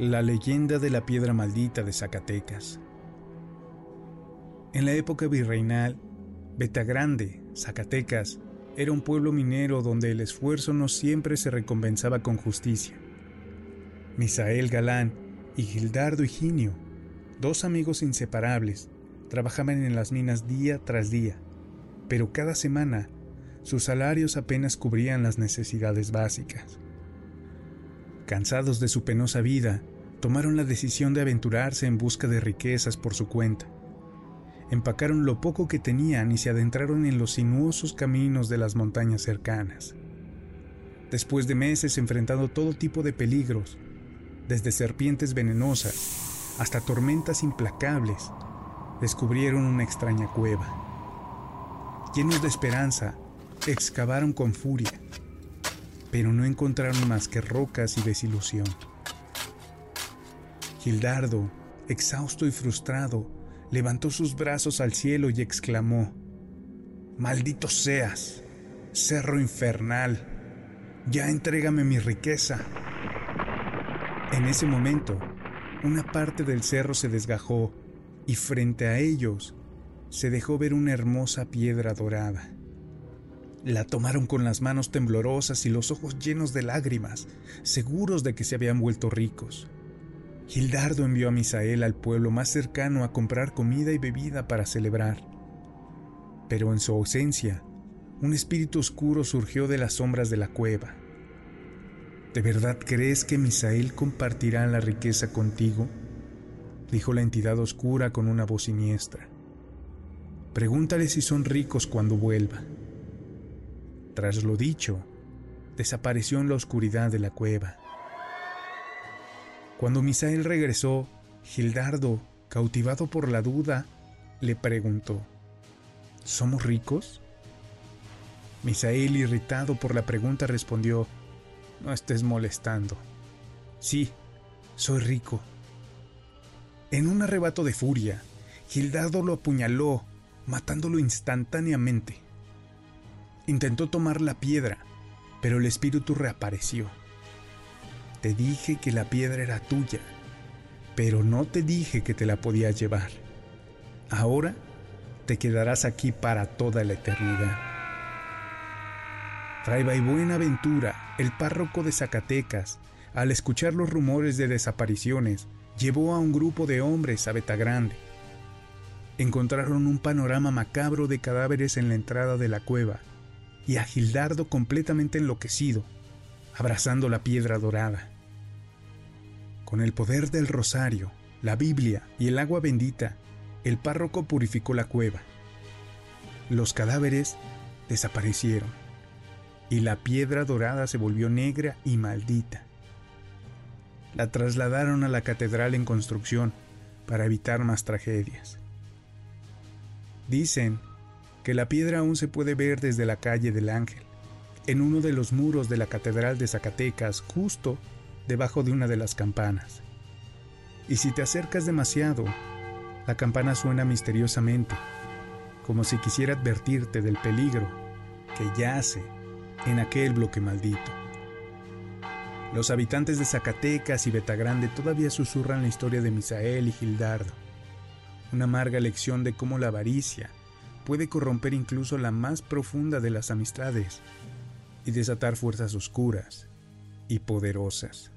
La leyenda de la piedra maldita de Zacatecas. En la época virreinal, Betagrande, Zacatecas, era un pueblo minero donde el esfuerzo no siempre se recompensaba con justicia. Misael Galán y Gildardo Higinio, dos amigos inseparables, trabajaban en las minas día tras día, pero cada semana sus salarios apenas cubrían las necesidades básicas. Cansados de su penosa vida, tomaron la decisión de aventurarse en busca de riquezas por su cuenta. Empacaron lo poco que tenían y se adentraron en los sinuosos caminos de las montañas cercanas. Después de meses enfrentando todo tipo de peligros, desde serpientes venenosas hasta tormentas implacables, descubrieron una extraña cueva. Llenos de esperanza, excavaron con furia pero no encontraron más que rocas y desilusión. Gildardo, exhausto y frustrado, levantó sus brazos al cielo y exclamó, Maldito seas, cerro infernal, ya entrégame mi riqueza. En ese momento, una parte del cerro se desgajó y frente a ellos se dejó ver una hermosa piedra dorada. La tomaron con las manos temblorosas y los ojos llenos de lágrimas, seguros de que se habían vuelto ricos. Gildardo envió a Misael al pueblo más cercano a comprar comida y bebida para celebrar. Pero en su ausencia, un espíritu oscuro surgió de las sombras de la cueva. ¿De verdad crees que Misael compartirá la riqueza contigo? dijo la entidad oscura con una voz siniestra. Pregúntale si son ricos cuando vuelva. Tras lo dicho, desapareció en la oscuridad de la cueva. Cuando Misael regresó, Gildardo, cautivado por la duda, le preguntó, ¿Somos ricos? Misael, irritado por la pregunta, respondió, No estés molestando. Sí, soy rico. En un arrebato de furia, Gildardo lo apuñaló, matándolo instantáneamente. Intentó tomar la piedra, pero el espíritu reapareció. Te dije que la piedra era tuya, pero no te dije que te la podías llevar. Ahora te quedarás aquí para toda la eternidad. Fray Buenaventura, el párroco de Zacatecas, al escuchar los rumores de desapariciones, llevó a un grupo de hombres a Betagrande. Encontraron un panorama macabro de cadáveres en la entrada de la cueva y a Gildardo completamente enloquecido, abrazando la piedra dorada. Con el poder del rosario, la Biblia y el agua bendita, el párroco purificó la cueva. Los cadáveres desaparecieron y la piedra dorada se volvió negra y maldita. La trasladaron a la catedral en construcción para evitar más tragedias. Dicen que la piedra aún se puede ver desde la calle del Ángel, en uno de los muros de la Catedral de Zacatecas, justo debajo de una de las campanas. Y si te acercas demasiado, la campana suena misteriosamente, como si quisiera advertirte del peligro que yace en aquel bloque maldito. Los habitantes de Zacatecas y Betagrande todavía susurran la historia de Misael y Gildardo, una amarga lección de cómo la avaricia puede corromper incluso la más profunda de las amistades y desatar fuerzas oscuras y poderosas.